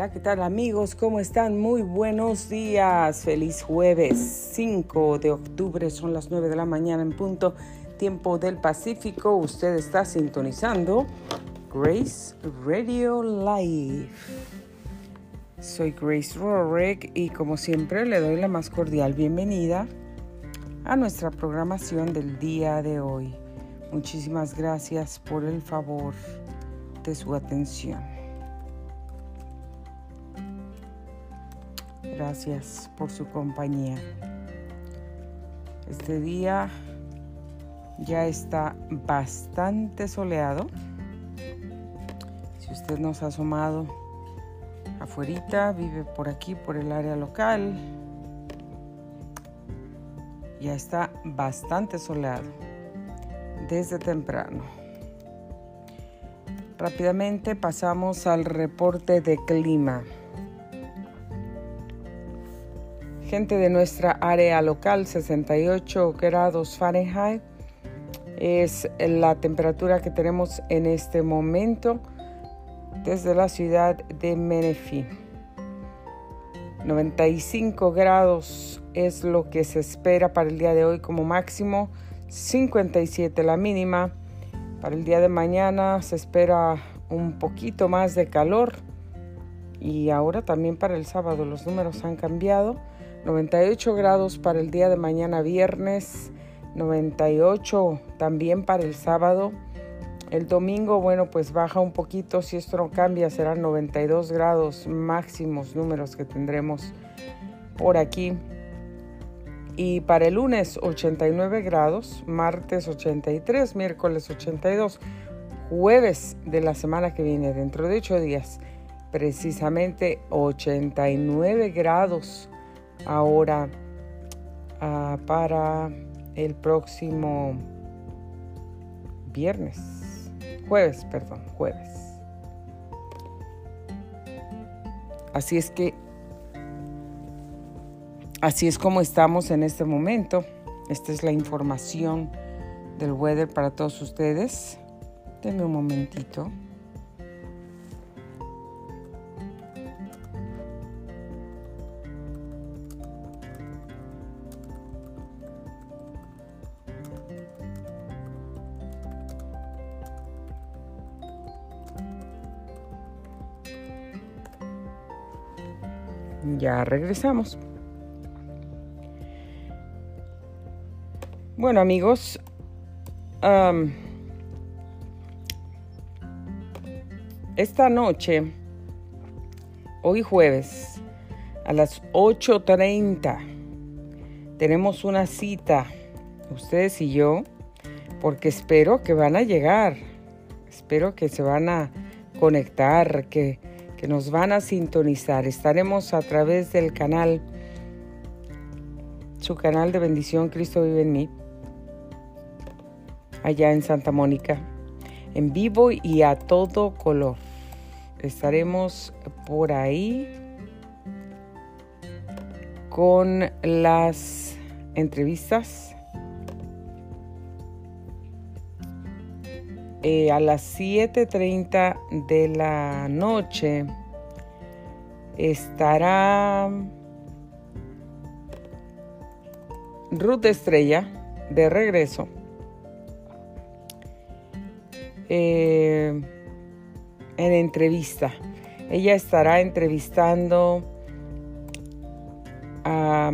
Hola, ¿qué tal amigos? ¿Cómo están? Muy buenos días. Feliz jueves 5 de octubre. Son las 9 de la mañana en punto. Tiempo del Pacífico. Usted está sintonizando Grace Radio Live. Soy Grace Rorick y como siempre le doy la más cordial bienvenida a nuestra programación del día de hoy. Muchísimas gracias por el favor de su atención. Gracias por su compañía. Este día ya está bastante soleado. Si usted nos ha asomado afuera, vive por aquí, por el área local, ya está bastante soleado desde temprano. Rápidamente pasamos al reporte de clima. Gente de nuestra área local, 68 grados Fahrenheit, es la temperatura que tenemos en este momento desde la ciudad de Menifee. 95 grados es lo que se espera para el día de hoy como máximo, 57 la mínima. Para el día de mañana se espera un poquito más de calor y ahora también para el sábado los números han cambiado 98 grados para el día de mañana viernes, 98 también para el sábado. El domingo, bueno, pues baja un poquito, si esto no cambia serán 92 grados máximos números que tendremos por aquí. Y para el lunes 89 grados, martes 83, miércoles 82, jueves de la semana que viene, dentro de 8 días, precisamente 89 grados ahora ah, para el próximo viernes, jueves, perdón, jueves. Así es que, así es como estamos en este momento. Esta es la información del weather para todos ustedes. Denme un momentito. Ya regresamos. Bueno amigos, esta noche, hoy jueves, a las 8.30, tenemos una cita, ustedes y yo, porque espero que van a llegar, espero que se van a conectar, que que nos van a sintonizar. Estaremos a través del canal, su canal de bendición Cristo vive en mí, allá en Santa Mónica, en vivo y a todo color. Estaremos por ahí con las entrevistas. Eh, a las 7.30 de la noche estará Ruth Estrella de regreso. Eh, en entrevista. Ella estará entrevistando a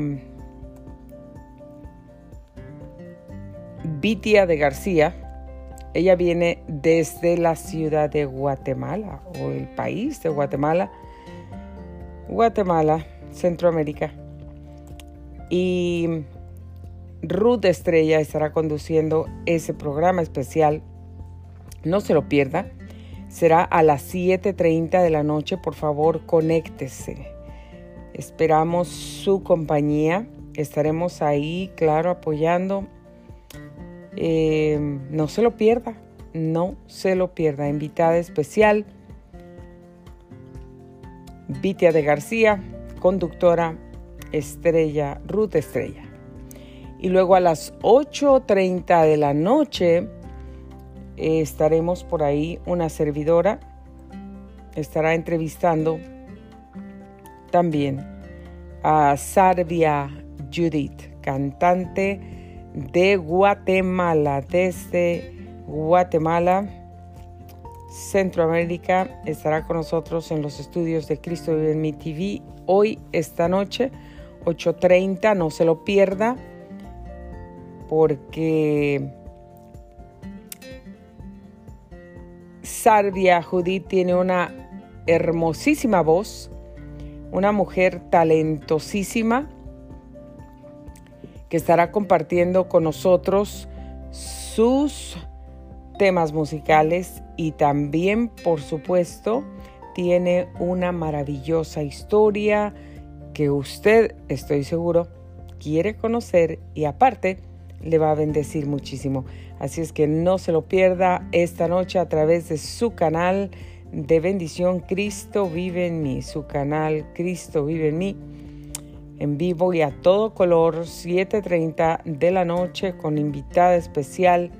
Vitia de García ella viene desde la ciudad de Guatemala o el país de Guatemala. Guatemala, Centroamérica. Y Ruth Estrella estará conduciendo ese programa especial. No se lo pierda. Será a las 7.30 de la noche. Por favor, conéctese. Esperamos su compañía. Estaremos ahí, claro, apoyando eh, no se lo pierda, no se lo pierda. Invitada especial, Vitia de García, conductora Estrella, Ruth Estrella. Y luego a las 8.30 de la noche eh, estaremos por ahí, una servidora estará entrevistando también a Sarvia Judith, cantante de Guatemala, desde Guatemala, Centroamérica. Estará con nosotros en los estudios de Cristo Vive en mi TV hoy, esta noche, 8.30, no se lo pierda, porque Sarvia Judith tiene una hermosísima voz, una mujer talentosísima que estará compartiendo con nosotros sus temas musicales y también, por supuesto, tiene una maravillosa historia que usted, estoy seguro, quiere conocer y aparte le va a bendecir muchísimo. Así es que no se lo pierda esta noche a través de su canal de bendición Cristo vive en mí, su canal Cristo vive en mí, en vivo y a todo color, 7.30 de la noche con invitada especial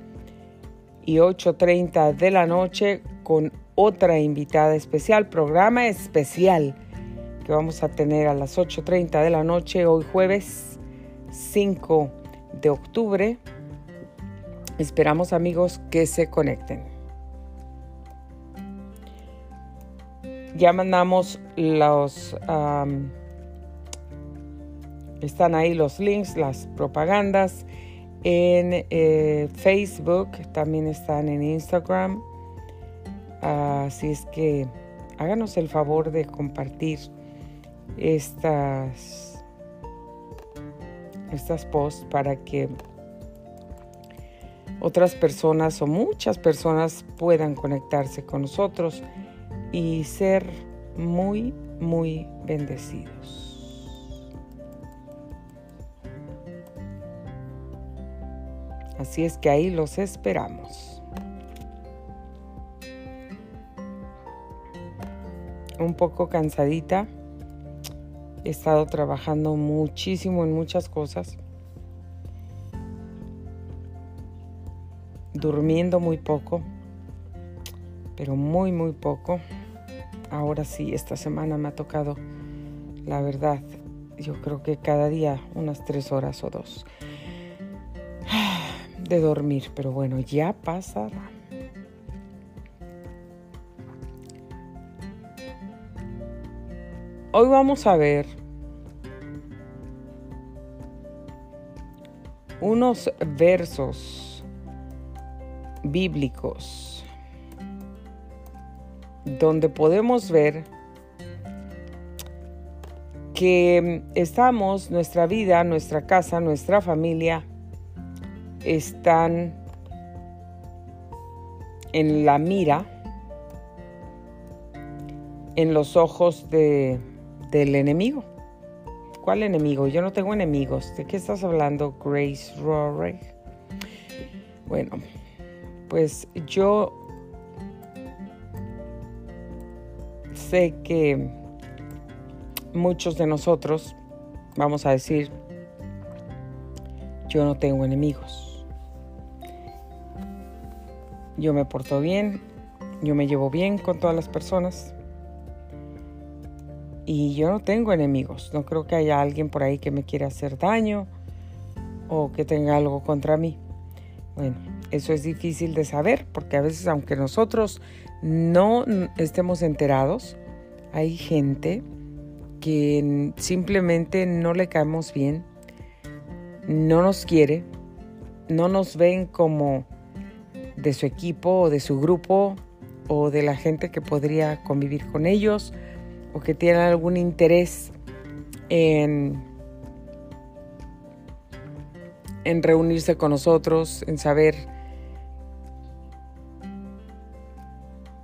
y 8.30 de la noche con otra invitada especial, programa especial que vamos a tener a las 8.30 de la noche hoy jueves 5 de octubre. Esperamos amigos que se conecten. Ya mandamos los... están ahí los links, las propagandas en eh, Facebook, también están en Instagram. Así es que háganos el favor de compartir estas, estas posts para que otras personas o muchas personas puedan conectarse con nosotros y ser muy, muy bendecidos. Así es que ahí los esperamos. Un poco cansadita. He estado trabajando muchísimo en muchas cosas. Durmiendo muy poco pero muy, muy poco. Ahora sí, esta semana me ha tocado, la verdad, yo creo que cada día unas tres horas o dos de dormir, pero bueno, ya pasará. Hoy vamos a ver unos versos bíblicos donde podemos ver que estamos, nuestra vida, nuestra casa, nuestra familia, están en la mira, en los ojos de, del enemigo. ¿Cuál enemigo? Yo no tengo enemigos. ¿De qué estás hablando, Grace Rory? Bueno, pues yo sé que muchos de nosotros vamos a decir, yo no tengo enemigos. Yo me porto bien, yo me llevo bien con todas las personas. Y yo no tengo enemigos. No creo que haya alguien por ahí que me quiera hacer daño o que tenga algo contra mí. Bueno, eso es difícil de saber porque a veces aunque nosotros no estemos enterados, hay gente que simplemente no le caemos bien, no nos quiere, no nos ven como de su equipo o de su grupo o de la gente que podría convivir con ellos o que tienen algún interés en, en reunirse con nosotros, en saber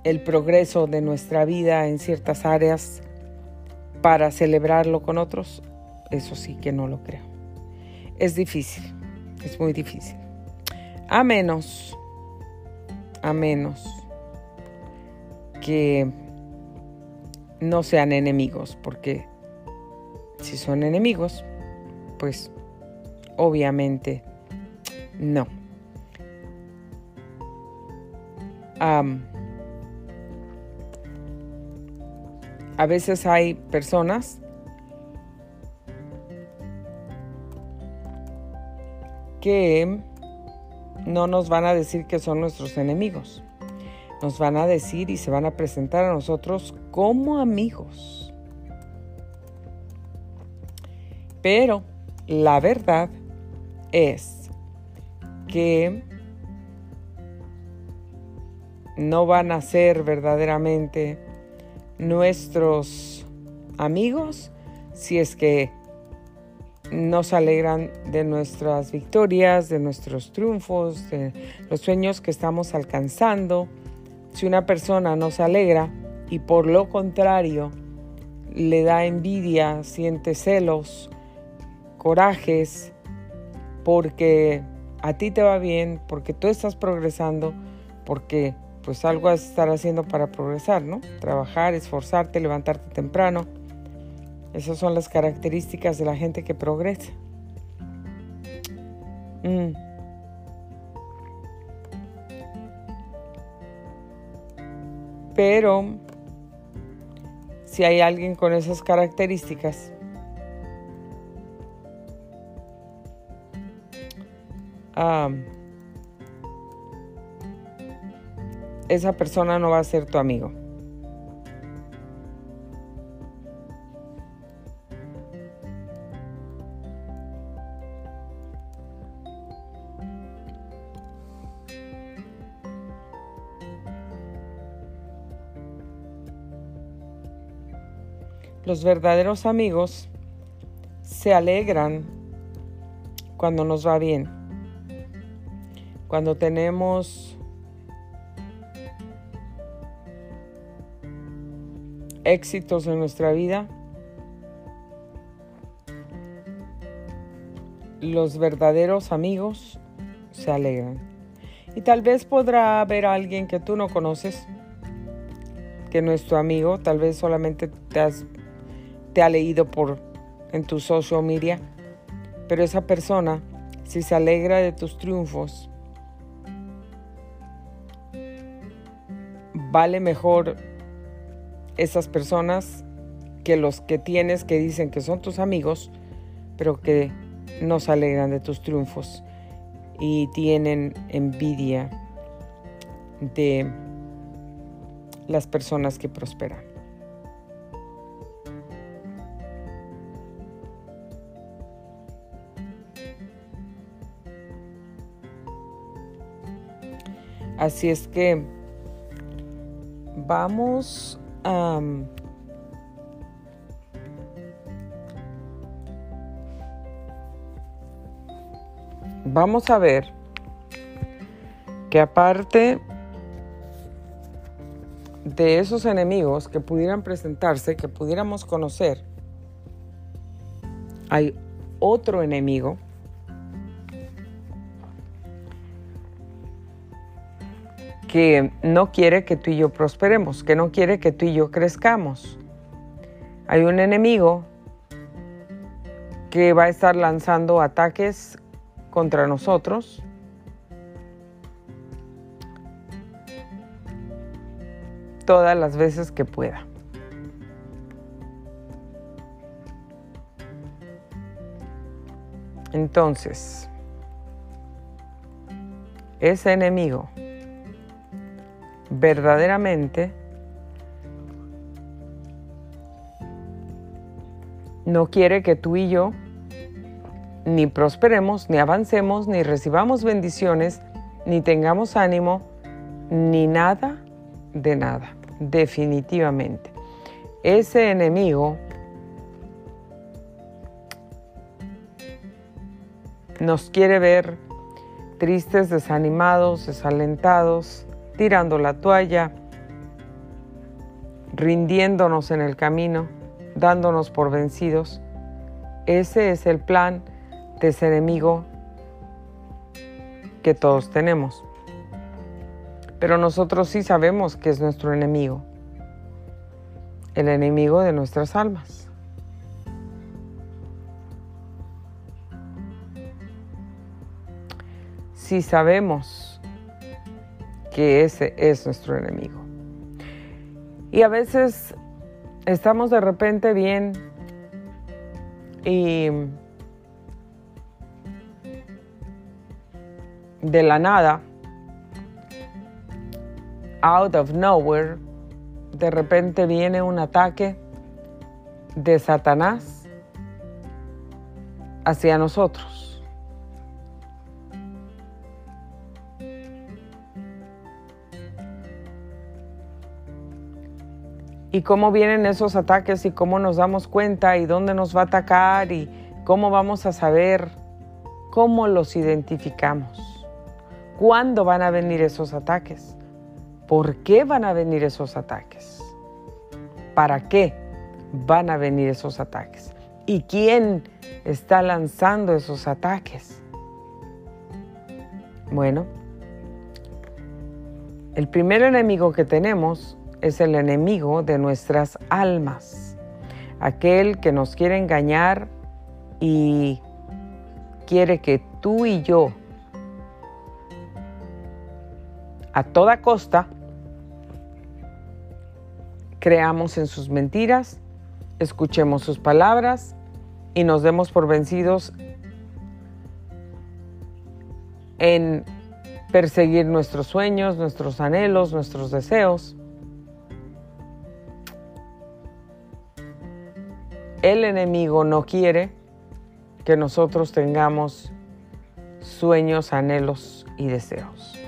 el progreso de nuestra vida en ciertas áreas para celebrarlo con otros, eso sí que no lo creo. Es difícil, es muy difícil. A menos, a menos que no sean enemigos, porque si son enemigos, pues obviamente no. Um, a veces hay personas que no nos van a decir que son nuestros enemigos. Nos van a decir y se van a presentar a nosotros como amigos. Pero la verdad es que no van a ser verdaderamente nuestros amigos si es que nos alegran de nuestras victorias, de nuestros triunfos, de los sueños que estamos alcanzando. Si una persona nos alegra y por lo contrario le da envidia, siente celos, corajes, porque a ti te va bien, porque tú estás progresando, porque pues algo vas a estar haciendo para progresar, ¿no? Trabajar, esforzarte, levantarte temprano esas son las características de la gente que progresa. Mm. Pero si hay alguien con esas características, esa persona no va a ser tu amigo. Los verdaderos amigos se alegran cuando nos va bien, cuando tenemos éxitos en nuestra vida. Los verdaderos amigos se alegran. Y tal vez podrá haber alguien que tú no conoces, que no es tu amigo, tal vez solamente te has te ha leído por en tu social media, pero esa persona, si se alegra de tus triunfos, vale mejor esas personas que los que tienes que dicen que son tus amigos, pero que no se alegran de tus triunfos y tienen envidia de las personas que prosperan. Así es que vamos a... vamos a ver que aparte de esos enemigos que pudieran presentarse, que pudiéramos conocer, hay otro enemigo que no quiere que tú y yo prosperemos, que no quiere que tú y yo crezcamos. Hay un enemigo que va a estar lanzando ataques contra nosotros. todas las veces que pueda. Entonces, ese enemigo verdaderamente no quiere que tú y yo ni prosperemos, ni avancemos, ni recibamos bendiciones, ni tengamos ánimo, ni nada de nada, definitivamente. Ese enemigo nos quiere ver tristes, desanimados, desalentados, tirando la toalla, rindiéndonos en el camino, dándonos por vencidos. Ese es el plan de ese enemigo que todos tenemos. Pero nosotros sí sabemos que es nuestro enemigo, el enemigo de nuestras almas. Si sabemos que ese es nuestro enemigo. Y a veces estamos de repente bien y de la nada, out of nowhere, de repente viene un ataque de Satanás hacia nosotros. Y cómo vienen esos ataques y cómo nos damos cuenta y dónde nos va a atacar y cómo vamos a saber cómo los identificamos. ¿Cuándo van a venir esos ataques? ¿Por qué van a venir esos ataques? ¿Para qué? van a venir esos ataques. ¿Y quién está lanzando esos ataques? Bueno, el primer enemigo que tenemos es el enemigo de nuestras almas, aquel que nos quiere engañar y quiere que tú y yo a toda costa creamos en sus mentiras escuchemos sus palabras y nos demos por vencidos en perseguir nuestros sueños, nuestros anhelos, nuestros deseos. El enemigo no quiere que nosotros tengamos sueños, anhelos y deseos.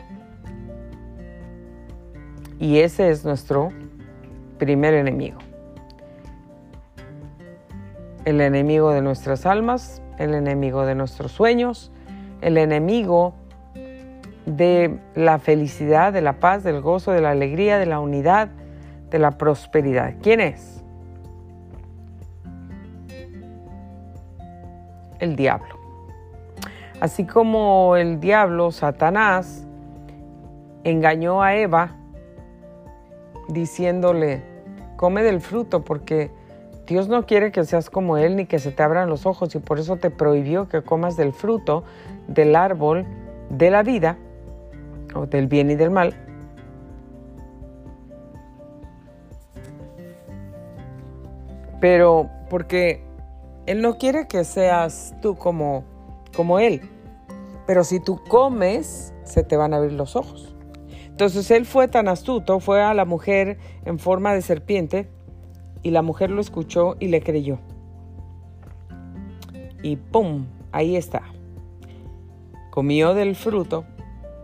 Y ese es nuestro primer enemigo el enemigo de nuestras almas, el enemigo de nuestros sueños, el enemigo de la felicidad, de la paz, del gozo, de la alegría, de la unidad, de la prosperidad. ¿Quién es? El diablo. Así como el diablo, Satanás, engañó a Eva diciéndole, come del fruto porque Dios no quiere que seas como Él ni que se te abran los ojos y por eso te prohibió que comas del fruto del árbol de la vida o del bien y del mal. Pero porque Él no quiere que seas tú como, como Él. Pero si tú comes, se te van a abrir los ojos. Entonces Él fue tan astuto, fue a la mujer en forma de serpiente y la mujer lo escuchó y le creyó. Y ¡pum! Ahí está. Comió del fruto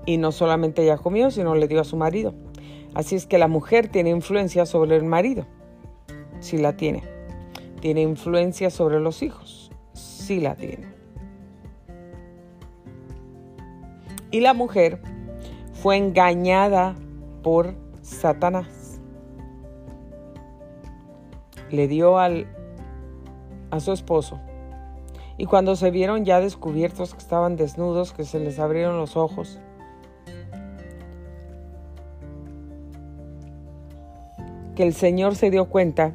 y no solamente ella comió, sino le dio a su marido. Así es que la mujer tiene influencia sobre el marido. Sí la tiene. Tiene influencia sobre los hijos. Sí la tiene. Y la mujer fue engañada por Satanás le dio al, a su esposo. Y cuando se vieron ya descubiertos que estaban desnudos, que se les abrieron los ojos, que el Señor se dio cuenta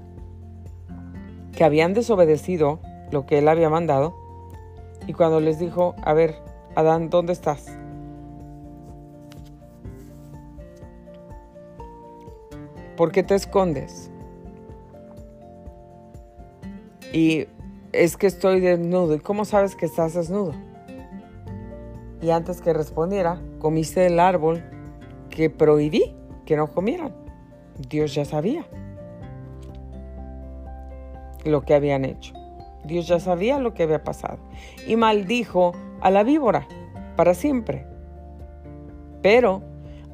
que habían desobedecido lo que Él había mandado, y cuando les dijo, a ver, Adán, ¿dónde estás? ¿Por qué te escondes? Y es que estoy desnudo. ¿Y cómo sabes que estás desnudo? Y antes que respondiera, comiste el árbol que prohibí que no comieran. Dios ya sabía lo que habían hecho. Dios ya sabía lo que había pasado. Y maldijo a la víbora para siempre. Pero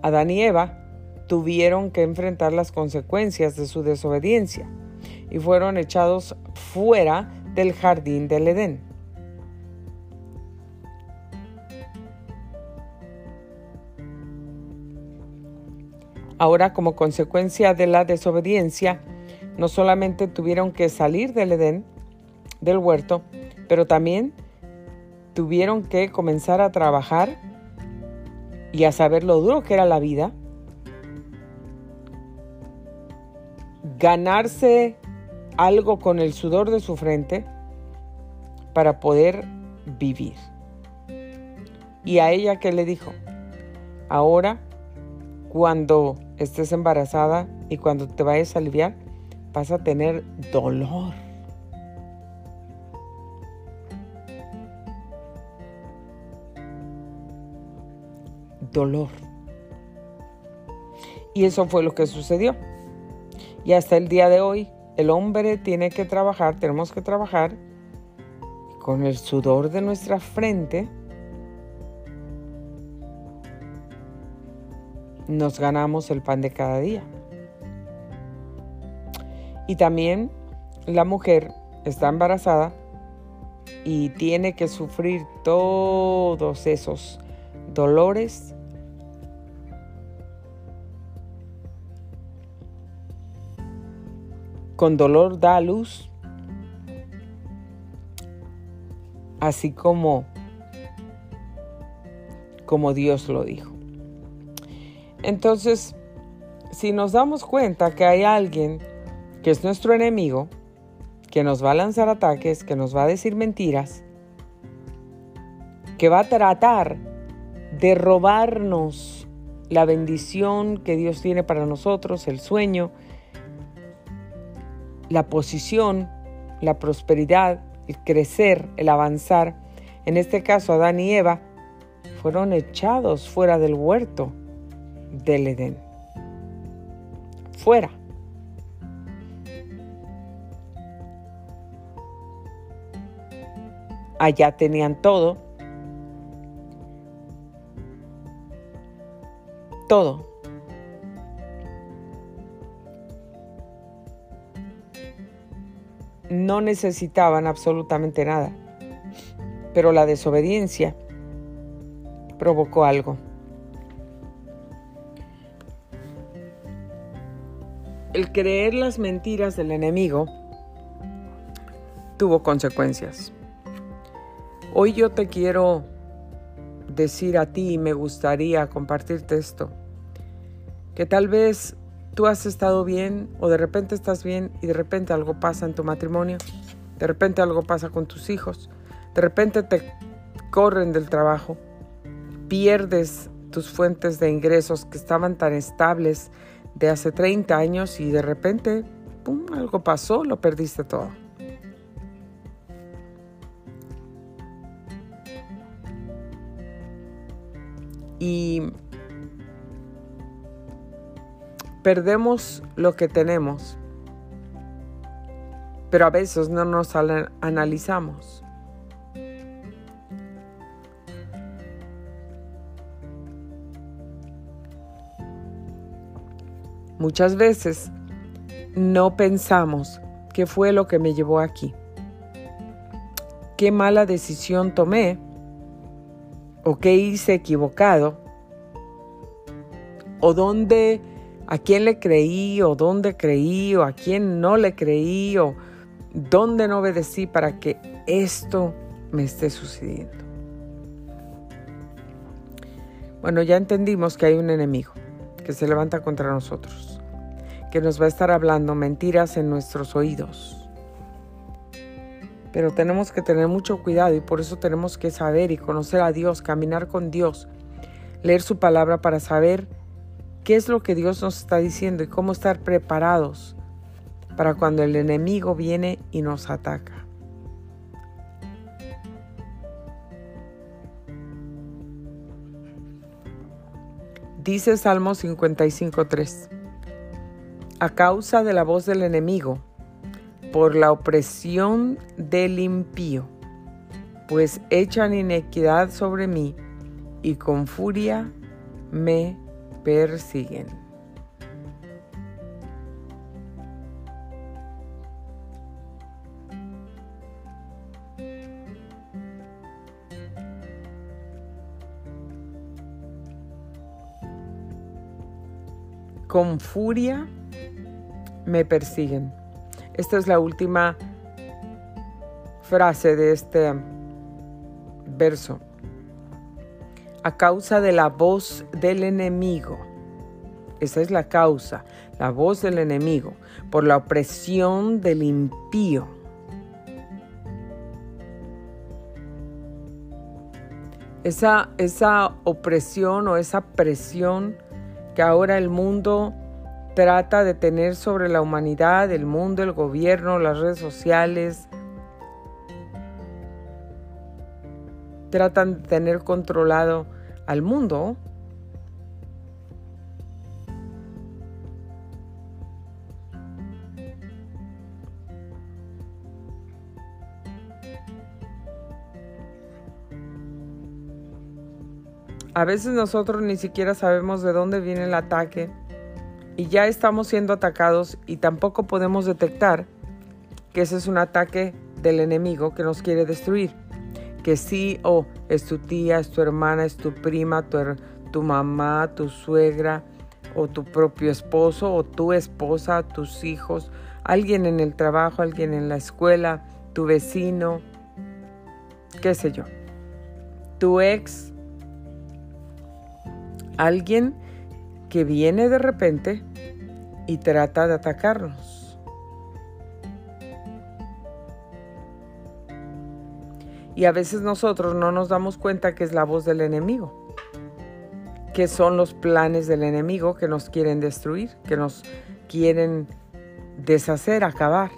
Adán y Eva tuvieron que enfrentar las consecuencias de su desobediencia y fueron echados fuera del jardín del Edén. Ahora, como consecuencia de la desobediencia, no solamente tuvieron que salir del Edén, del huerto, pero también tuvieron que comenzar a trabajar y a saber lo duro que era la vida, ganarse algo con el sudor de su frente para poder vivir. Y a ella que le dijo, ahora cuando estés embarazada y cuando te vayas a aliviar, vas a tener dolor. dolor. Y eso fue lo que sucedió. Y hasta el día de hoy, el hombre tiene que trabajar, tenemos que trabajar con el sudor de nuestra frente. Nos ganamos el pan de cada día. Y también la mujer está embarazada y tiene que sufrir todos esos dolores con dolor da luz, así como, como Dios lo dijo. Entonces, si nos damos cuenta que hay alguien que es nuestro enemigo, que nos va a lanzar ataques, que nos va a decir mentiras, que va a tratar de robarnos la bendición que Dios tiene para nosotros, el sueño, la posición, la prosperidad, el crecer, el avanzar. En este caso, Adán y Eva fueron echados fuera del huerto del Edén. Fuera. Allá tenían todo. Todo. no necesitaban absolutamente nada, pero la desobediencia provocó algo. El creer las mentiras del enemigo tuvo consecuencias. Hoy yo te quiero decir a ti y me gustaría compartirte esto, que tal vez tú has estado bien o de repente estás bien y de repente algo pasa en tu matrimonio, de repente algo pasa con tus hijos, de repente te corren del trabajo, pierdes tus fuentes de ingresos que estaban tan estables de hace 30 años y de repente, ¡pum!, algo pasó, lo perdiste todo. Y perdemos lo que tenemos, pero a veces no nos analizamos. Muchas veces no pensamos qué fue lo que me llevó aquí, qué mala decisión tomé o qué hice equivocado o dónde a quién le creí o dónde creí o a quién no le creí o dónde no obedecí para que esto me esté sucediendo. Bueno, ya entendimos que hay un enemigo que se levanta contra nosotros, que nos va a estar hablando mentiras en nuestros oídos. Pero tenemos que tener mucho cuidado y por eso tenemos que saber y conocer a Dios, caminar con Dios, leer su palabra para saber qué es lo que Dios nos está diciendo y cómo estar preparados para cuando el enemigo viene y nos ataca. Dice Salmo 55.3, a causa de la voz del enemigo, por la opresión del impío, pues echan inequidad sobre mí y con furia me persiguen. Con furia me persiguen. Esta es la última frase de este verso a causa de la voz del enemigo. Esa es la causa, la voz del enemigo, por la opresión del impío. Esa, esa opresión o esa presión que ahora el mundo trata de tener sobre la humanidad, el mundo, el gobierno, las redes sociales. Tratan de tener controlado al mundo. A veces nosotros ni siquiera sabemos de dónde viene el ataque y ya estamos siendo atacados y tampoco podemos detectar que ese es un ataque del enemigo que nos quiere destruir. Que sí o es tu tía, es tu hermana, es tu prima, tu, tu mamá, tu suegra o tu propio esposo o tu esposa, tus hijos, alguien en el trabajo, alguien en la escuela, tu vecino, qué sé yo, tu ex, alguien que viene de repente y trata de atacarnos. Y a veces nosotros no nos damos cuenta que es la voz del enemigo, que son los planes del enemigo que nos quieren destruir, que nos quieren deshacer, acabar.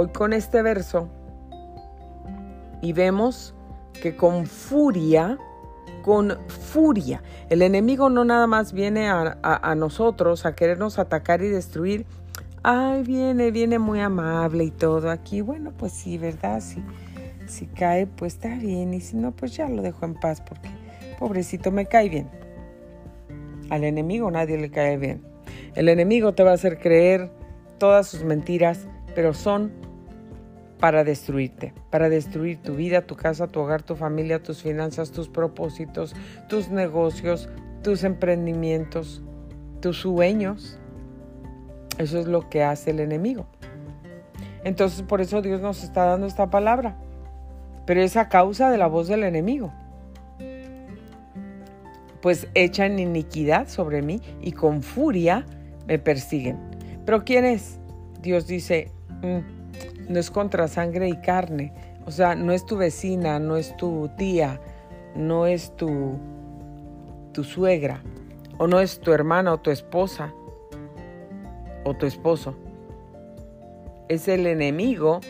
Hoy con este verso y vemos que con furia, con furia, el enemigo no nada más viene a, nosotros a querernos atacar y destruir. Ay, viene, viene muy amable y todo aquí. Bueno, pues sí, ¿verdad? Sí si cae, pues está bien. Y si no, pues ya lo dejo en paz porque pobrecito me cae bien. Al enemigo nadie le cae bien. El enemigo te va a hacer creer todas sus mentiras, pero son para destruirte, para destruir tu vida, tu casa, tu hogar, tu familia, tus finanzas, tus propósitos, tus negocios, tus emprendimientos, tus sueños. Eso es lo que hace el enemigo. Entonces por eso Dios nos está dando esta palabra pero es a causa de la voz del enemigo. Pues echan iniquidad sobre mí y con furia me persiguen. ¿Pero quién es? Dios dice, mm, no es contra sangre y carne. O sea, no es tu vecina, no es tu tía, no es tu, tu suegra, o no es tu hermana o tu esposa, o tu esposo. Es el enemigo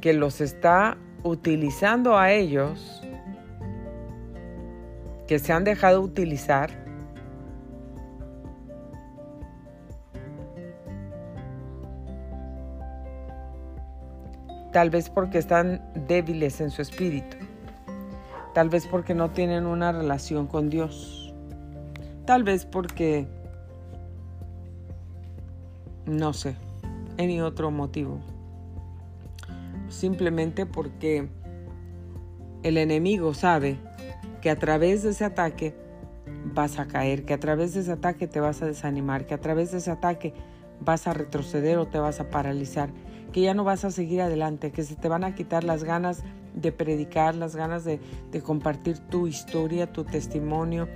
que los está utilizando a ellos que se han dejado utilizar tal vez porque están débiles en su espíritu, tal vez porque no tienen una relación con Dios, tal vez porque, no sé, any otro motivo. Simplemente porque el enemigo sabe que a través de ese ataque vas a caer, que a través de ese ataque te vas a desanimar, que a través de ese ataque vas a retroceder o te vas a paralizar, que ya no vas a seguir adelante, que se te van a quitar las ganas de predicar, las ganas de, compartir tu historia, tu testimonio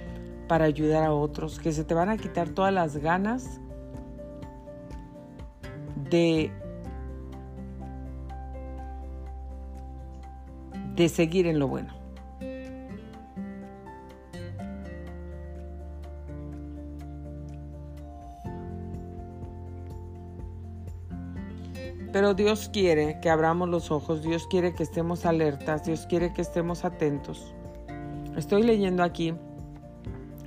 para ayudar a otros, que se te van a quitar todas las ganas de de seguir en lo bueno. Pero Dios quiere que abramos los ojos, Dios quiere que estemos alertas, Dios quiere que estemos atentos. Estoy leyendo aquí,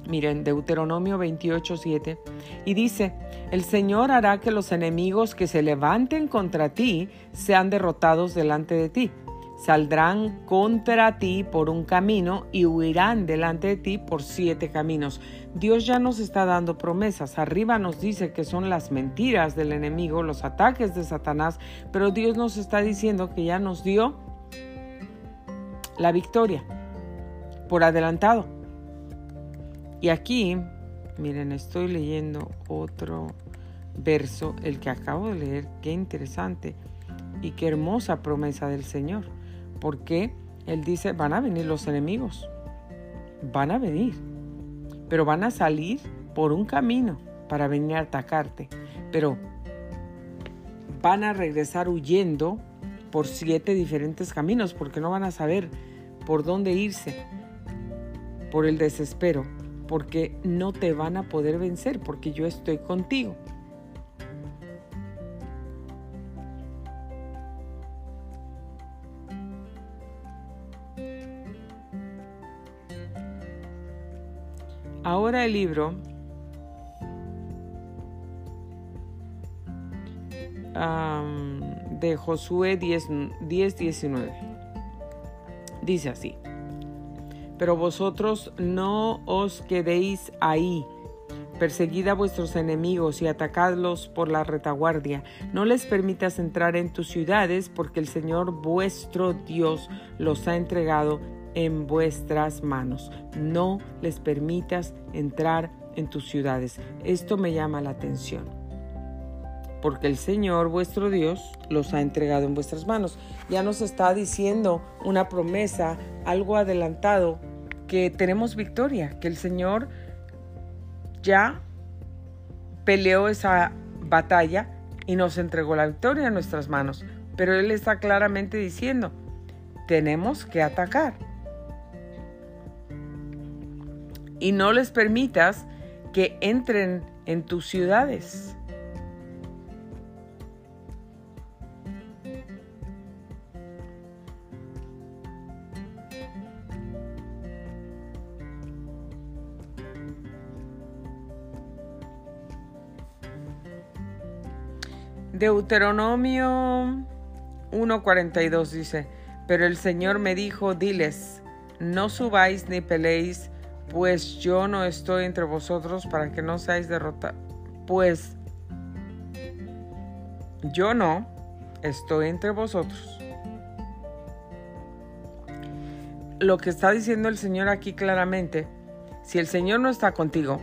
miren, Deuteronomio 28, 7, y dice, el Señor hará que los enemigos que se levanten contra ti sean derrotados delante de ti saldrán contra ti por un camino y huirán delante de ti por siete caminos. Dios ya nos está dando promesas. Arriba nos dice que son las mentiras del enemigo, los ataques de Satanás, pero Dios nos está diciendo que ya nos dio la victoria por adelantado. Y aquí, miren, estoy leyendo otro verso, el que acabo de leer, qué interesante y qué hermosa promesa del Señor. Porque Él dice, van a venir los enemigos, van a venir, pero van a salir por un camino para venir a atacarte, pero van a regresar huyendo por siete diferentes caminos porque no van a saber por dónde irse, por el desespero, porque no te van a poder vencer, porque yo estoy contigo. Ahora el libro de Josué 10, 10, 19. Dice así, pero vosotros no os quedéis ahí Perseguid a vuestros enemigos y atacadlos por la retaguardia. No les permitas entrar en tus ciudades, porque el Señor vuestro Dios los ha entregado en vuestras manos. No les permitas entrar en tus ciudades. Esto me llama la atención. Porque el Señor vuestro Dios los ha entregado en vuestras manos. Ya nos está diciendo una promesa, algo adelantado, que tenemos victoria, que el Señor ya peleó esa batalla y nos entregó la victoria en nuestras manos. Pero Él está claramente diciendo, tenemos que atacar. Y no les permitas que entren en tus ciudades. Deuteronomio 1.42 dice, pero el Señor me dijo, diles, no subáis ni peleéis, pues yo no estoy entre vosotros para que no seáis derrotados. Pues yo no estoy entre vosotros. Lo que está diciendo el Señor aquí claramente, si el Señor no está contigo,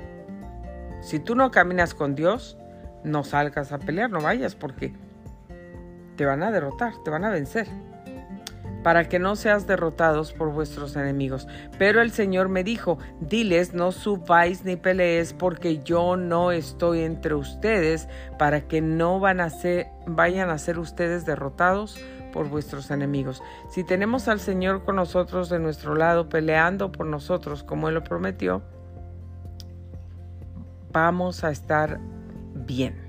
si tú no caminas con Dios, no salgas a pelear, no vayas porque te van a derrotar, te van a vencer, para que no seas derrotados por vuestros enemigos. Pero el Señor me dijo, diles, no subáis ni pelees, porque yo no estoy entre ustedes, para que no van a vayan a ser ustedes derrotados por vuestros enemigos. Si tenemos al Señor con nosotros de nuestro lado, peleando por nosotros como Él lo prometió, vamos a estar bien.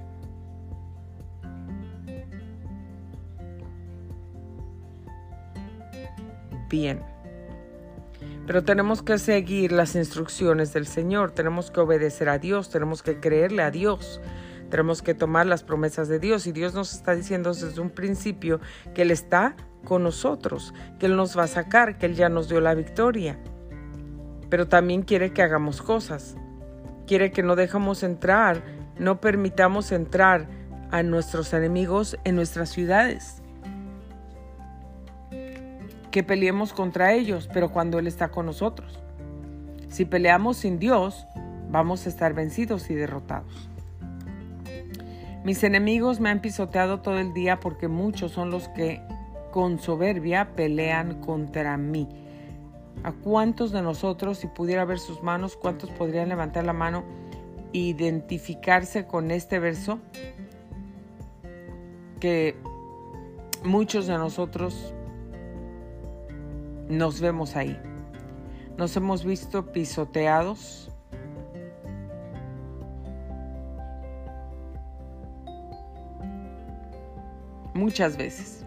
Bien. Pero tenemos que seguir las instrucciones del Señor, tenemos que obedecer a Dios, tenemos que creerle a Dios, tenemos que tomar las promesas de Dios y Dios nos está diciendo desde un principio que Él está con nosotros, que Él nos va a sacar, que Él ya nos dio la victoria. Pero también quiere que hagamos cosas, quiere que no dejamos entrar no permitamos entrar a nuestros enemigos en nuestras ciudades. Que peleemos contra ellos, pero cuando Él está con nosotros. Si peleamos sin Dios, vamos a estar vencidos y derrotados. Mis enemigos me han pisoteado todo el día porque muchos son los que con soberbia pelean contra mí. ¿A cuántos de nosotros, si pudiera ver sus manos, cuántos podrían levantar la mano? identificarse con este verso que muchos de nosotros nos vemos ahí. Nos hemos visto pisoteados. Muchas veces.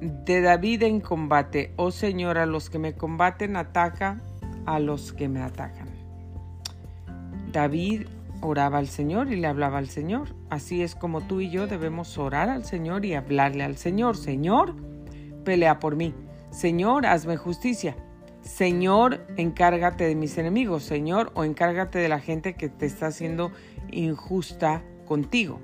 de David en combate. Oh Señor, a los que me combaten ataca a los que me atacan. David oraba al Señor y le hablaba al Señor. Así es como tú y yo debemos orar al Señor y hablarle al Señor. Señor, pelea por mí. Señor, hazme justicia. Señor, encárgate de mis enemigos. Señor, o encárgate de la gente que te está haciendo injusta contigo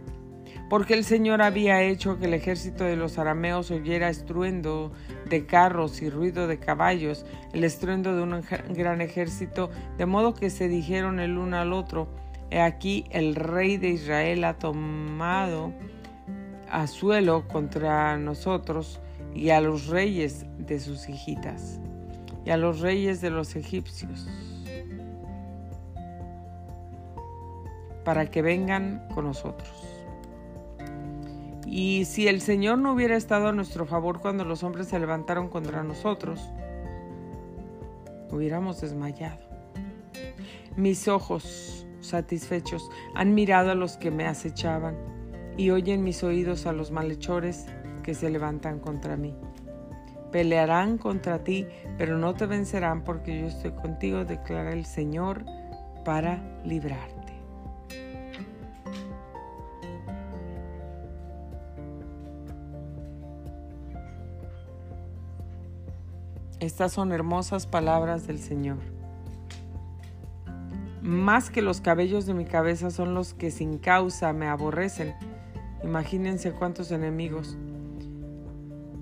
porque el Señor había hecho que el ejército de los arameos oyera estruendo de carros y ruido de caballos, el estruendo de un gran ejército, de modo que se dijeron el uno al otro, aquí el rey de Israel ha tomado a suelo contra nosotros y a los reyes de sus hijitas y a los reyes de los egipcios, para que vengan con nosotros. Y si el Señor no hubiera estado a nuestro favor cuando los hombres se levantaron contra nosotros, hubiéramos desmayado. Mis ojos satisfechos, han mirado a los que me acechaban y oyen mis oídos a los malhechores que se levantan contra mí. Pelearán contra ti, pero no te vencerán porque yo estoy contigo, declara el Señor, para librarte. Estas son hermosas palabras del Señor. Más que los cabellos de mi cabeza son los que sin causa me aborrecen. Imagínense cuántos enemigos.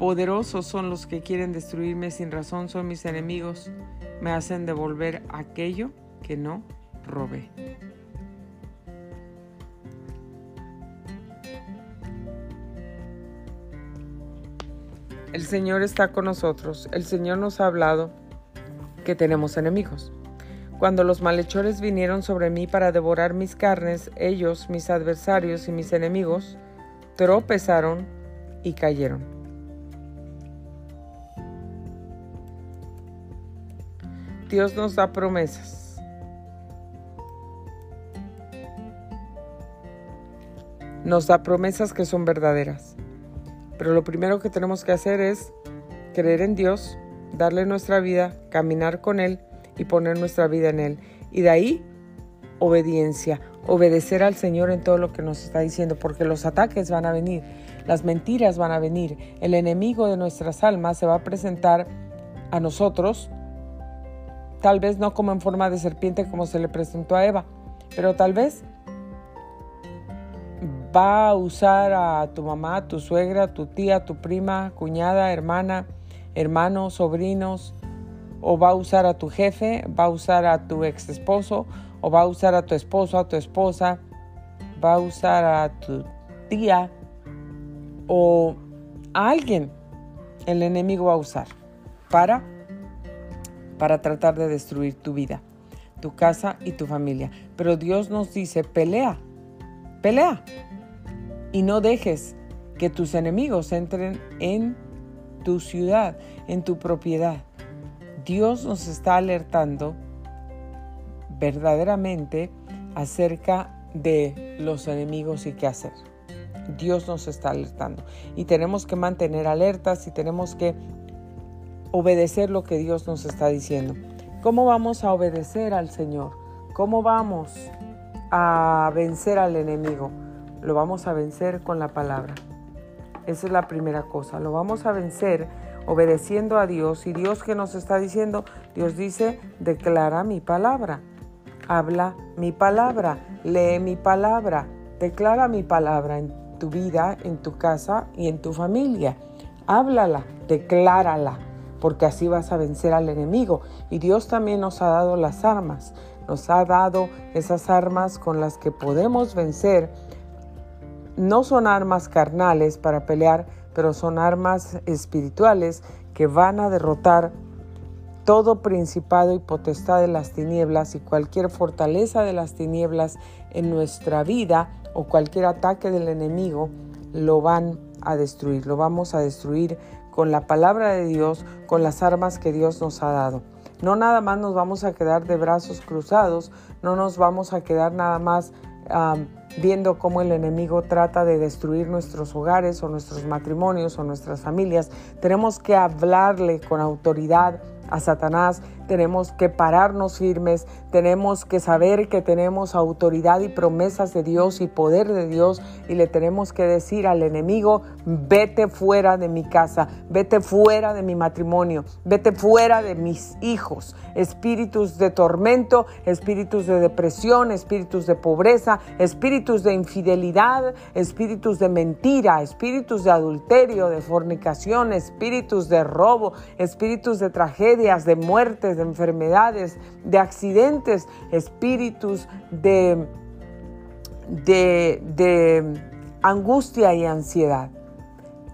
Poderosos son los que quieren destruirme sin razón, son mis enemigos. Me hacen devolver aquello que no robé. El Señor está con nosotros. El Señor nos ha hablado que tenemos enemigos. Cuando los malhechores vinieron sobre mí para devorar mis carnes, ellos, mis adversarios y mis enemigos, tropezaron y cayeron. Dios nos da promesas. Nos da promesas que son verdaderas. Pero lo primero que tenemos que hacer es creer en Dios, darle nuestra vida, caminar con Él y poner nuestra vida en Él. Y de ahí, obediencia, obedecer al Señor en todo lo que nos está diciendo, porque los ataques van a venir, las mentiras van a venir, el enemigo de nuestras almas se va a presentar a nosotros, tal vez no como en forma de serpiente como se le presentó a Eva, pero tal vez va a usar a tu mamá, tu suegra, tu tía, tu prima, cuñada, hermana, hermanos, sobrinos, o va a usar a tu jefe, va a usar a tu ex esposo, o va a usar a tu esposo, a tu esposa, va a usar a tu tía, o a alguien el enemigo va a usar para, para tratar de destruir tu vida, tu casa y tu familia. Pero Dios nos dice, pelea, pelea. Y no dejes que tus enemigos entren en tu ciudad, en tu propiedad. Dios nos está alertando verdaderamente acerca de los enemigos y qué hacer. Dios nos está alertando y tenemos que mantener alertas y tenemos que obedecer lo que Dios nos está diciendo. ¿Cómo vamos a obedecer al Señor? ¿Cómo vamos a vencer al enemigo? Lo vamos a vencer con la palabra. Esa es la primera cosa. Lo vamos a vencer obedeciendo a Dios. Y Dios que nos está diciendo, Dios dice, declara mi palabra, habla mi palabra, lee mi palabra, declara mi palabra en tu vida, en tu casa y en tu familia. Háblala, declárala, porque así vas a vencer al enemigo. Y Dios también nos ha dado las armas, nos ha dado esas armas con las que podemos vencer. No son armas carnales para pelear, pero son armas espirituales que van a derrotar todo principado y potestad de las tinieblas y cualquier fortaleza de las tinieblas en nuestra vida o cualquier ataque del enemigo lo van a destruir, lo vamos a destruir con la palabra de Dios, con las armas que Dios nos ha dado. No nada más nos vamos a quedar de brazos cruzados, no nos vamos a quedar nada más viendo cómo el enemigo trata de destruir nuestros hogares o nuestros matrimonios o nuestras familias. Tenemos que hablarle con autoridad a Satanás, tenemos que pararnos firmes, tenemos que saber que tenemos autoridad y promesas de Dios y poder de Dios y le tenemos que decir al enemigo, vete fuera de mi casa, vete fuera de mi matrimonio, vete fuera de mis hijos, espíritus de tormento, espíritus de depresión, espíritus de pobreza, espíritus de infidelidad, espíritus de mentira, espíritus de adulterio, de fornicación, espíritus de robo, espíritus de tragedias, de muertes, enfermedades, de accidentes, espíritus de, de, angustia y ansiedad.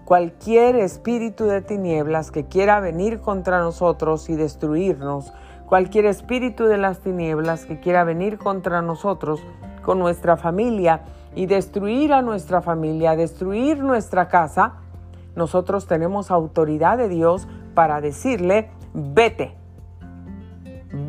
Cualquier espíritu de tinieblas que quiera venir contra nosotros y destruirnos, cualquier espíritu de las tinieblas que quiera venir contra nosotros, con nuestra familia y destruir a nuestra familia, destruir nuestra casa, nosotros tenemos autoridad de Dios para decirle, vete,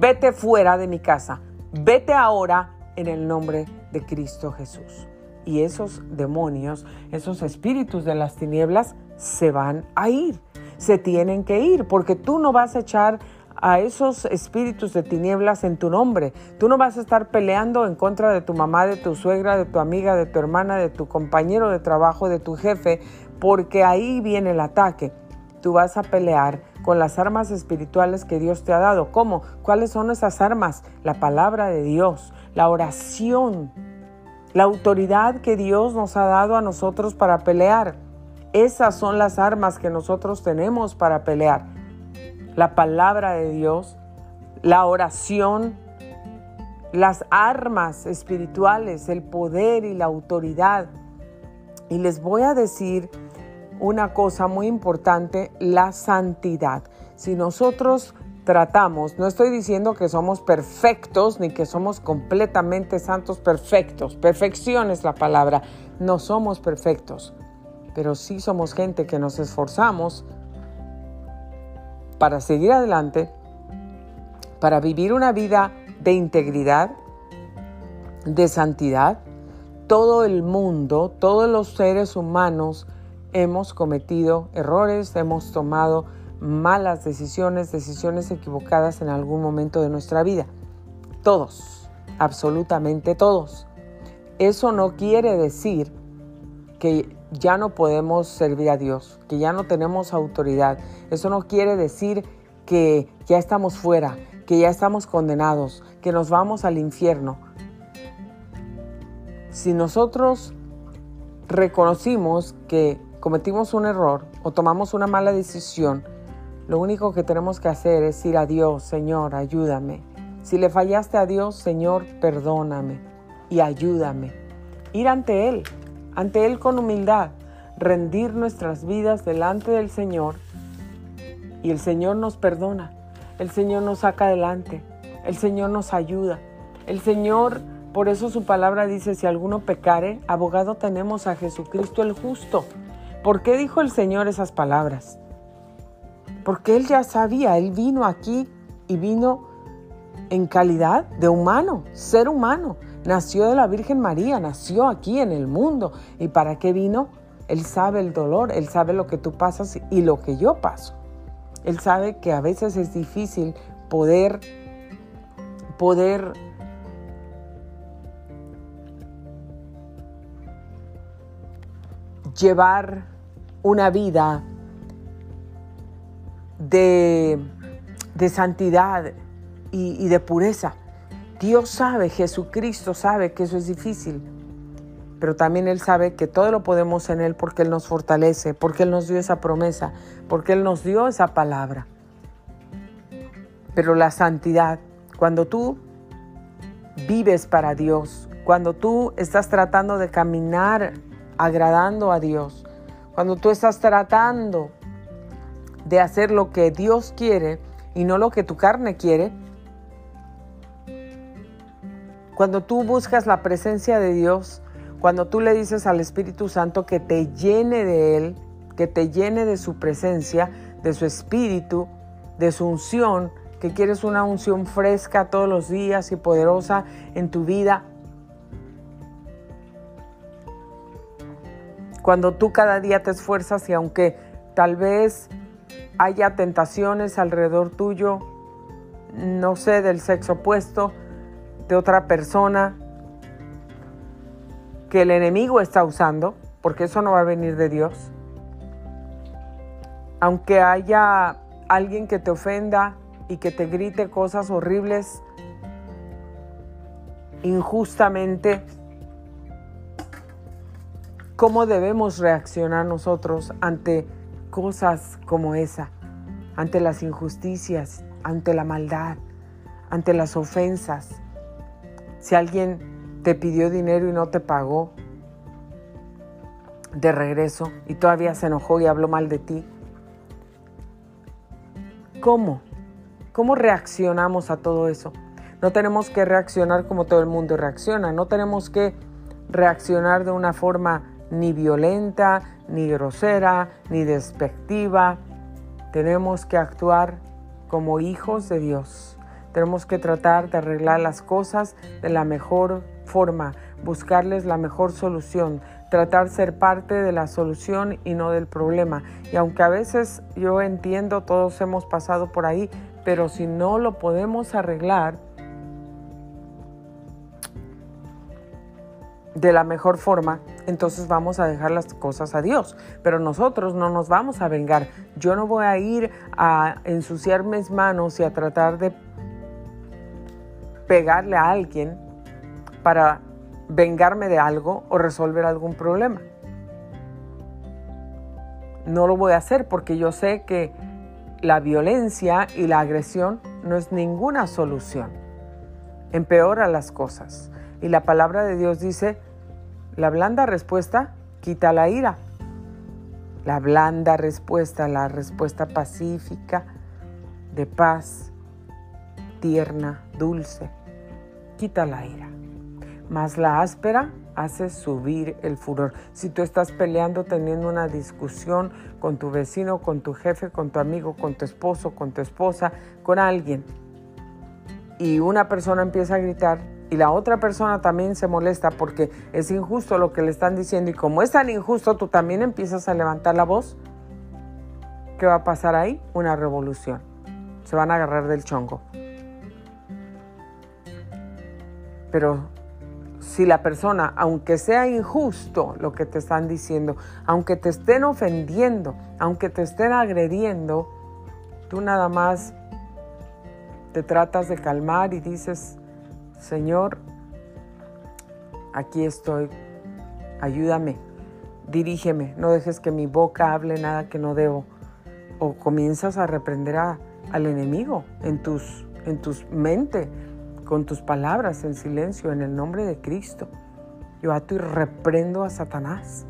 vete fuera de mi casa, vete ahora en el nombre de Cristo Jesús. Y esos demonios, esos espíritus de las tinieblas se van a ir, se tienen que ir, porque tú no vas a echar a esos espíritus de tinieblas en tu nombre. Tú no vas a estar peleando en contra de tu mamá, de tu suegra, de tu amiga, de tu hermana, de tu compañero de trabajo, de tu jefe, porque ahí viene el ataque. Tú vas a pelear con las armas espirituales que Dios te ha dado. ¿Cómo? ¿Cuáles son esas armas? La palabra de Dios, la oración, la autoridad que Dios nos ha dado a nosotros para pelear. Esas son las armas que nosotros tenemos para pelear. La palabra de Dios, la oración, las armas espirituales, el poder y la autoridad. Y les voy a decir una cosa muy importante, la santidad. Si nosotros tratamos, no estoy diciendo que somos perfectos ni que somos completamente santos perfectos, perfección es la palabra, no somos perfectos, pero sí somos gente que nos esforzamos para seguir adelante, para vivir una vida de integridad, de santidad. Todo el mundo, todos los seres humanos, hemos cometido errores, hemos tomado malas decisiones, decisiones equivocadas en algún momento de nuestra vida. Todos, absolutamente todos. Eso no quiere decir que ya no podemos servir a Dios, que ya no tenemos autoridad. Eso no quiere decir que ya estamos fuera, que ya estamos condenados, que nos vamos al infierno. Si nosotros reconocimos que cometimos un error o tomamos una mala decisión, lo único que tenemos que hacer es ir a Dios, Señor, ayúdame. Si le fallaste a Dios, Señor, perdóname y ayúdame. Ir ante Él, ante Él con humildad, rendir nuestras vidas delante del Señor y el Señor nos perdona, el Señor nos saca adelante, el Señor nos ayuda, el Señor, por eso su palabra dice, si alguno pecare, abogado tenemos a Jesucristo el justo ¿Por qué dijo el Señor esas palabras? Porque Él ya sabía, Él vino aquí y vino en calidad de humano, ser humano. Nació de la Virgen María, nació aquí en el mundo. ¿Y para qué vino? Él sabe el dolor, Él sabe lo que tú pasas y lo que yo paso. Él sabe que a veces es difícil poder, poder llevar una vida de, santidad y, y de pureza. Dios sabe, Jesucristo sabe que eso es difícil, pero también Él sabe que todo lo podemos en Él porque Él nos fortalece, porque Él nos dio esa promesa, porque Él nos dio esa palabra. Pero la santidad, cuando tú vives para Dios, cuando tú estás tratando de caminar agradando a Dios, cuando tú estás tratando de hacer lo que Dios quiere y no lo que tu carne quiere, cuando tú buscas la presencia de Dios, cuando tú le dices al Espíritu Santo que te llene de Él, que te llene de su presencia, de su Espíritu, de su unción, que quieres una unción fresca todos los días y poderosa en tu vida, Cuando tú cada día te esfuerzas y aunque tal vez haya tentaciones alrededor tuyo, no sé, del sexo opuesto, de otra persona, que el enemigo está usando, porque eso no va a venir de Dios. Aunque haya alguien que te ofenda y que te grite cosas horribles injustamente, cómo debemos reaccionar nosotros ante cosas como esa, ante las injusticias, ante la maldad, ante las ofensas. Si alguien te pidió dinero y no te pagó de regreso y todavía se enojó y habló mal de ti, ¿cómo? ¿Cómo reaccionamos a todo eso? No tenemos que reaccionar como todo el mundo reacciona, no tenemos que reaccionar de una forma ni violenta, ni grosera, ni despectiva. Tenemos que actuar como hijos de Dios. Tenemos que tratar de arreglar las cosas de la mejor forma, buscarles la mejor solución, tratar ser parte de la solución y no del problema. Y aunque a veces yo entiendo, todos hemos pasado por ahí, pero si no lo podemos arreglar de la mejor forma, entonces vamos a dejar las cosas a Dios. Pero nosotros no nos vamos a vengar. Yo no voy a ir a ensuciar mis manos y a tratar de pegarle a alguien para vengarme de algo o resolver algún problema. No lo voy a hacer porque yo sé que la violencia y la agresión no es ninguna solución. Empeora las cosas. Y la palabra de Dios dice, la blanda respuesta quita la ira. La blanda respuesta, la respuesta pacífica, de paz, tierna, dulce, quita la ira. Más la áspera hace subir el furor. Si tú estás peleando, teniendo una discusión con tu vecino, con tu jefe, con tu amigo, con tu esposo, con tu esposa, con alguien, y una persona empieza a gritar y la otra persona también se molesta porque es injusto lo que le están diciendo y como es tan injusto, tú también empiezas a levantar la voz, ¿qué va a pasar ahí? Una revolución. Se van a agarrar del chongo. Pero si la persona, aunque sea injusto lo que te están diciendo, aunque te estén ofendiendo, aunque te estén agrediendo, tú nada más te tratas de calmar y dices, Señor, aquí estoy, ayúdame, dirígeme, no dejes que mi boca hable nada que no debo. O comienzas a reprender al enemigo en tus, en tus mente con tus palabras en silencio en el nombre de Cristo. Yo ato y reprendo a Satanás.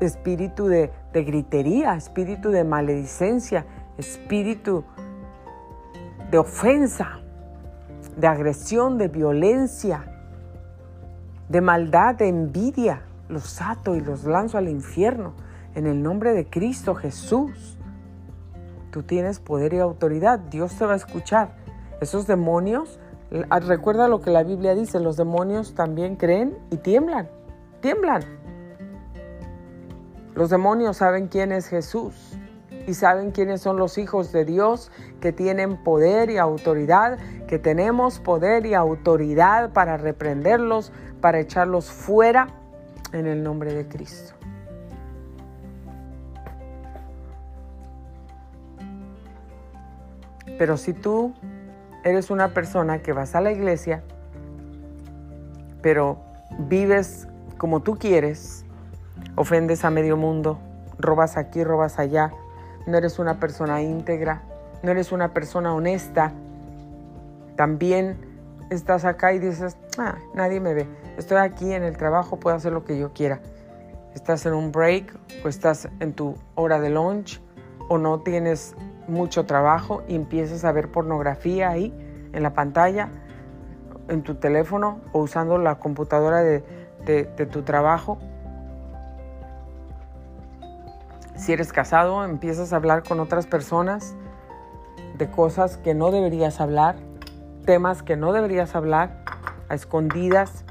espíritu de, de gritería, espíritu de maledicencia, espíritu de ofensa, de agresión, de violencia, de maldad, de envidia. Los ato y los lanzo al infierno en el nombre de Cristo Jesús. Tú tienes poder y autoridad. Dios te va a escuchar. Esos demonios Ah, recuerda lo que la Biblia dice, los demonios también creen y tiemblan, tiemblan. Los demonios saben quién es Jesús y saben quiénes son los hijos de Dios que tienen poder y autoridad, que tenemos poder y autoridad para reprenderlos, para echarlos fuera en el nombre de Cristo. Pero si tú eres una persona que vas a la iglesia, pero vives como tú quieres, ofendes a medio mundo, robas aquí, robas allá, no eres una persona íntegra, no eres una persona honesta, también estás acá y dices, ah, nadie me ve, estoy aquí en el trabajo, puedo hacer lo que yo quiera. Estás en un break o estás en tu hora de lunch o no tienes mucho trabajo y empiezas a ver pornografía ahí en la pantalla, en tu teléfono o usando la computadora de, tu trabajo. Si eres casado, empiezas a hablar con otras personas de cosas que no deberías hablar, temas que no deberías hablar, a escondidas.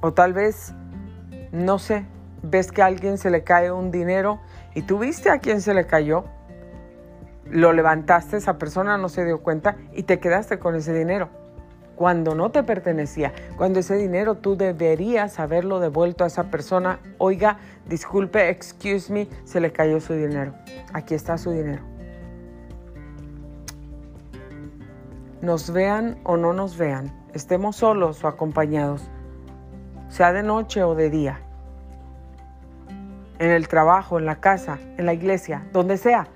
O tal vez, no sé, ves que a alguien se le cae un dinero y tú viste a quién se le cayó. Lo levantaste, esa persona no se dio cuenta y te quedaste con ese dinero. Cuando no te pertenecía, cuando ese dinero tú deberías haberlo devuelto a esa persona. Oiga, disculpe, excuse me, se le cayó su dinero. Aquí está su dinero. Nos vean o no nos vean, estemos solos o acompañados, sea de noche o de día en el trabajo, en la casa, en la iglesia, donde sea.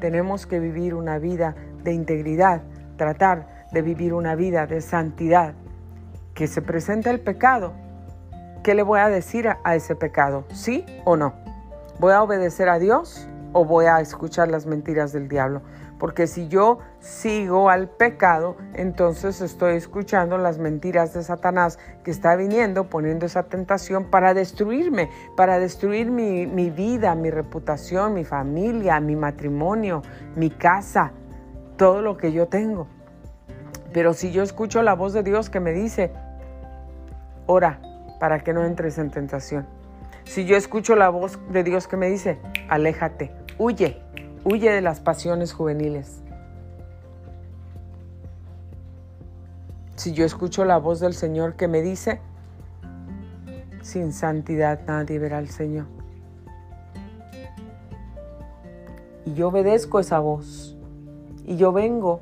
Tenemos que vivir una vida de integridad, tratar de vivir una vida de santidad. Que se presenta el pecado. ¿Qué le voy a decir a, ese pecado? ¿Sí o no? ¿Voy a obedecer a Dios o voy a escuchar las mentiras del diablo? Porque si yo sigo al pecado, entonces estoy escuchando las mentiras de Satanás que está viniendo, poniendo esa tentación para destruirme, para destruir mi, vida, mi reputación, mi familia, mi matrimonio, mi casa, todo lo que yo tengo. Pero si yo escucho la voz de Dios que me dice, ora para que no entres en tentación. Si yo escucho la voz de Dios que me dice, aléjate, huye, Huye de las pasiones juveniles. Si yo escucho la voz del Señor que me dice, sin santidad nadie verá al Señor. Y yo obedezco esa voz. Y yo vengo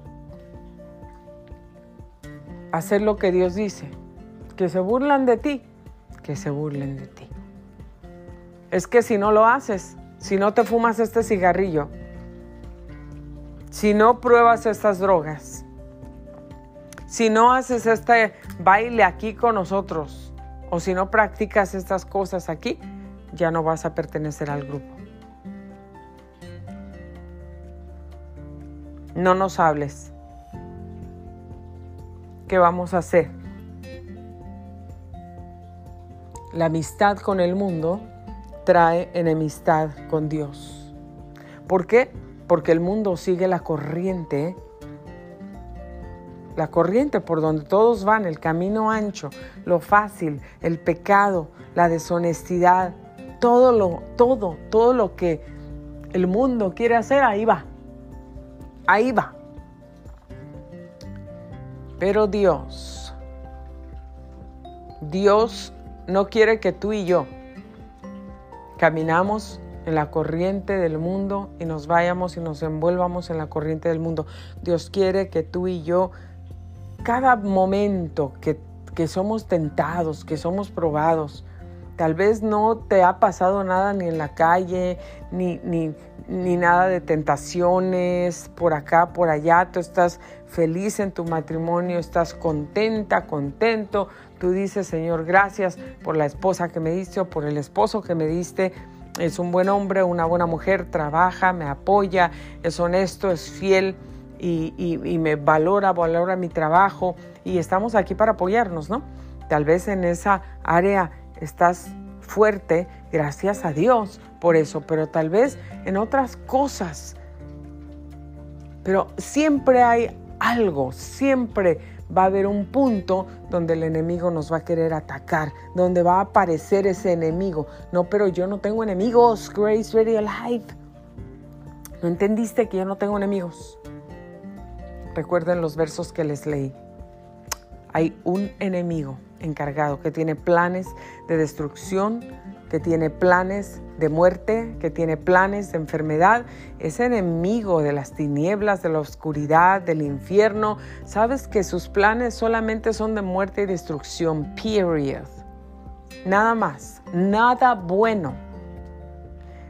hacer lo que Dios dice. Que se burlan de ti, que se burlen de ti. Es que si no lo haces, si no te fumas este cigarrillo, si no pruebas estas drogas, si no haces este baile aquí con nosotros o si no practicas estas cosas aquí, ya no vas a pertenecer al grupo. No nos hables. ¿Qué vamos a hacer? La amistad con el mundo trae enemistad con Dios. ¿Por qué? Porque el mundo sigue la corriente la corriente por donde todos van, el camino ancho, lo fácil, el pecado, la deshonestidad, todo lo, todo, todo lo que el mundo quiere hacer, ahí va. Ahí va. Pero Dios, Dios no quiere que tú y yo caminamos en la corriente del mundo y nos vayamos y nos envuelvamos en la corriente del mundo. Dios quiere que tú y yo cada momento que, somos tentados, que somos probados, Tal vez no te ha pasado nada ni en la calle, ni, ni, ni, nada de tentaciones por acá, por allá. Tú estás feliz en tu matrimonio, estás contenta, contento. Tú dices, Señor, gracias por la esposa que me diste o por el esposo que me diste. Es un buen hombre, una buena mujer, trabaja, me apoya, es honesto, es fiel y, me valora, valora mi trabajo y estamos aquí para apoyarnos, ¿no? Tal vez en esa área estás fuerte, gracias a Dios por eso, pero tal vez en otras cosas. Pero siempre hay algo, siempre va a haber un punto donde el enemigo nos va a querer atacar, donde va a aparecer ese enemigo. No, pero yo no tengo enemigos, Grace Ready Alive. ¿No entendiste que yo no tengo enemigos? Recuerden los versos que les leí. Hay un enemigo encargado que tiene planes de destrucción, que tiene planes de muerte, que tiene planes de enfermedad. Ese enemigo de las tinieblas, de la oscuridad, del infierno. Sabes que sus planes solamente son de muerte y destrucción. Period. Nada más. Nada bueno.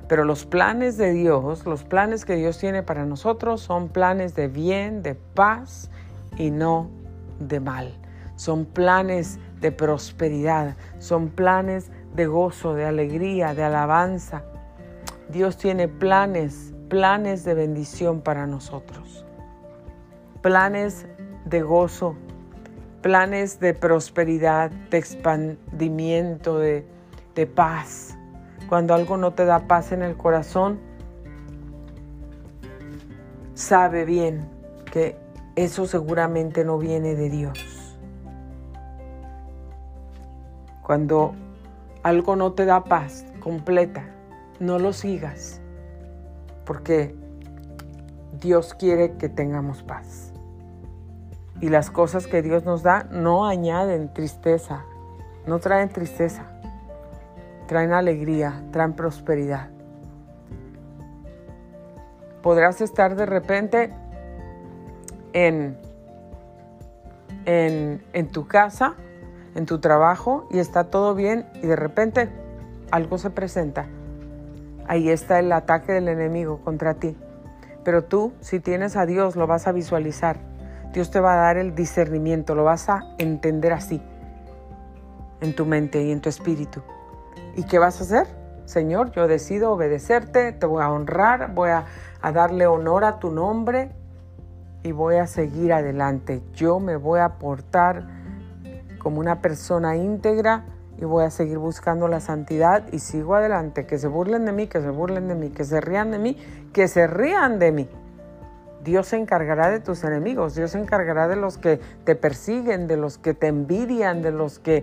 Pero los planes de Dios, los planes que Dios tiene para nosotros son planes de bien, de paz y no de mal. Son planes de prosperidad, son planes de gozo, de alegría, de alabanza. Dios tiene planes, planes de bendición para nosotros. Planes de gozo, planes de prosperidad, de expandimiento, de, de paz cuando algo no te da paz en el corazón, sabe bien que eso seguramente no viene de Dios. Cuando algo no te da paz completa, no lo sigas, porque Dios quiere que tengamos paz. Y las cosas que Dios nos da no añaden tristeza, no traen tristeza traen alegría, traen prosperidad. Podrás estar de repente en, en, en tu casa, en tu trabajo y está todo bien y de repente algo se presenta. Ahí está el ataque del enemigo contra ti. Pero tú, si tienes a Dios, lo vas a visualizar. Dios te va a dar el discernimiento, lo vas a entender así, en tu mente y en tu espíritu. ¿Y qué vas a hacer? Señor, yo decido obedecerte, te voy a honrar, voy a, darle honor a tu nombre y voy a seguir adelante. Yo me voy a portar como una persona íntegra y voy a seguir buscando la santidad y sigo adelante. Que se burlen de mí, que se burlen de mí, que se rían de mí, que se rían de mí. Dios se encargará de tus enemigos, Dios se encargará de los que te persiguen, de los que te envidian, de los que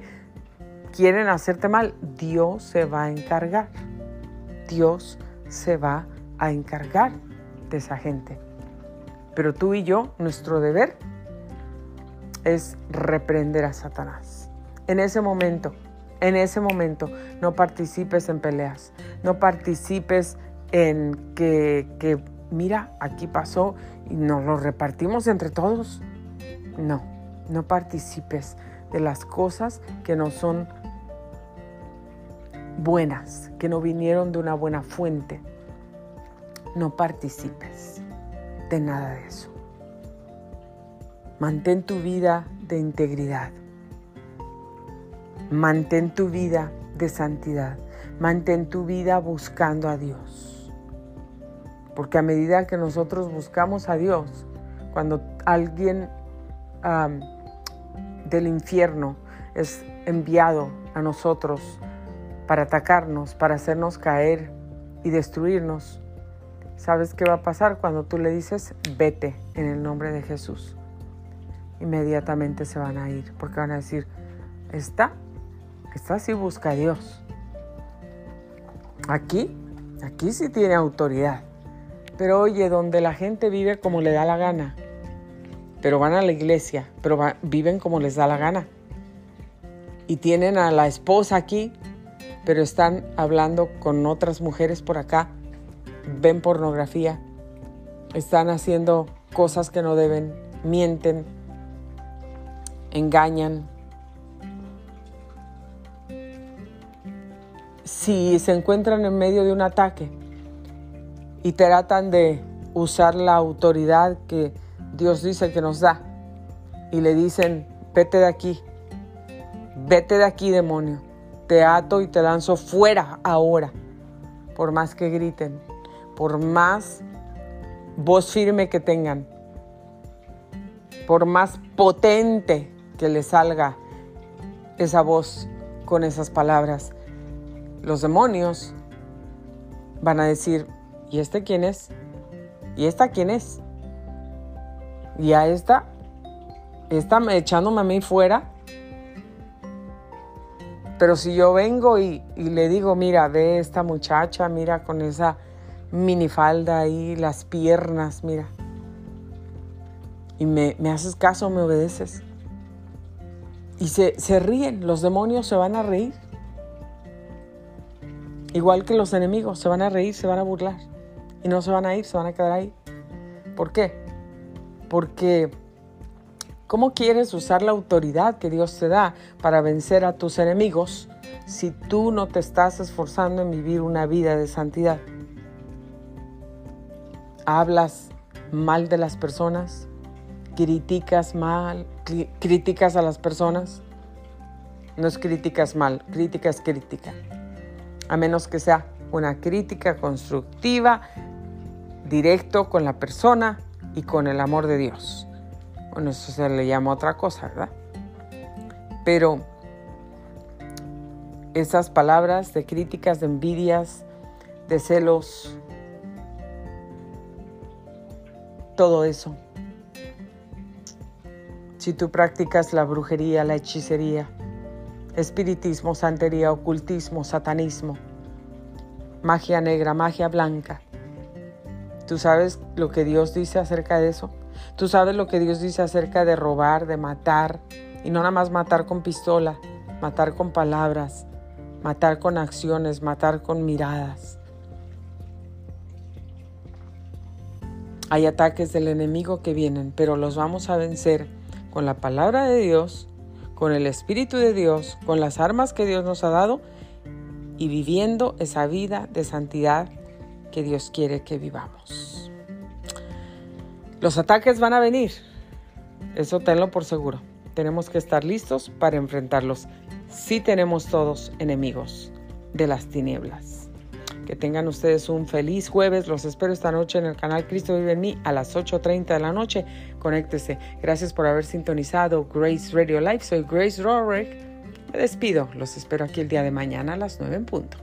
quieren hacerte mal, Dios se va a encargar. Dios se va a encargar de esa gente. Pero tú y yo, nuestro deber es reprender a Satanás. En ese momento, en ese momento, no participes en peleas, no participes en que, que mira, aquí pasó y nos lo repartimos entre todos. No, no participes de las cosas que no son buenas, que no vinieron de una buena fuente. No participes de nada de eso. Mantén tu vida de integridad. Mantén tu vida de santidad. Mantén tu vida buscando a Dios. Porque a medida que nosotros buscamos a Dios, cuando alguien del infierno es enviado a nosotros para atacarnos, para hacernos caer y destruirnos, ¿sabes qué va a pasar cuando tú le dices, vete en el nombre de Jesús? Inmediatamente se van a ir, porque van a decir, está, está sí busca a Dios. Aquí, aquí sí tiene autoridad. Pero oye, donde la gente vive como le da la gana, pero van a la iglesia, pero viven como les da la gana. Y tienen a la esposa aquí, pero están hablando con otras mujeres por acá, ven pornografía, están haciendo cosas que no deben, mienten, engañan. Si se encuentran en medio de un ataque y tratan de usar la autoridad que Dios dice que nos da y le dicen, vete de aquí, vete de aquí demonio, te ato y te lanzo fuera ahora, por más que griten, por más voz firme que tengan, por más potente que le salga esa voz con esas palabras, los demonios van a decir, ¿y este quién es? ¿Y esta quién es? Y a esta, esta echándome a mí fuera. Pero si yo vengo y, le digo, mira, ve esta muchacha, mira con esa minifalda ahí, las piernas, mira. Y me, haces caso, me obedeces. Y se, se ríen, los demonios se van a reír. Igual que los enemigos, se van a reír, se van a burlar. Y no se van a ir, se van a quedar ahí. ¿Por qué? Porque ¿cómo quieres usar la autoridad que Dios te da para vencer a tus enemigos si tú no te estás esforzando en vivir una vida de santidad? Hablas mal de las personas, criticas mal, criticas a las personas. No es críticas mal, crítica es crítica. A menos que sea una crítica constructiva, directo con la persona, y con el amor de Dios. Bueno, eso se le llama otra cosa, ¿verdad? Pero esas palabras de críticas, de envidias, de celos, todo eso. Si tú practicas la brujería, la hechicería, espiritismo, santería, ocultismo, satanismo, magia negra, magia blanca, ¿Tú sabes lo que Dios dice acerca de eso? ¿Tú sabes lo que Dios dice acerca de robar, de matar? Y no nada más matar con pistola, matar con palabras, matar con acciones, matar con miradas. Hay ataques del enemigo que vienen, pero los vamos a vencer con la palabra de Dios, con el Espíritu de Dios, con las armas que Dios nos ha dado y viviendo esa vida de santidad que Dios quiere que vivamos. Los ataques van a venir, eso tenlo por seguro. Tenemos que estar listos para enfrentarlos si tenemos todos enemigos de las tinieblas. Que tengan ustedes un feliz jueves. Los espero esta noche en el canal Cristo Vive en mí a las 8.30 de la noche conéctese. Gracias por haber sintonizado Grace Radio Live. Soy Grace Rorick. Me despido. Los espero aquí el día de mañana a las 9 en punto.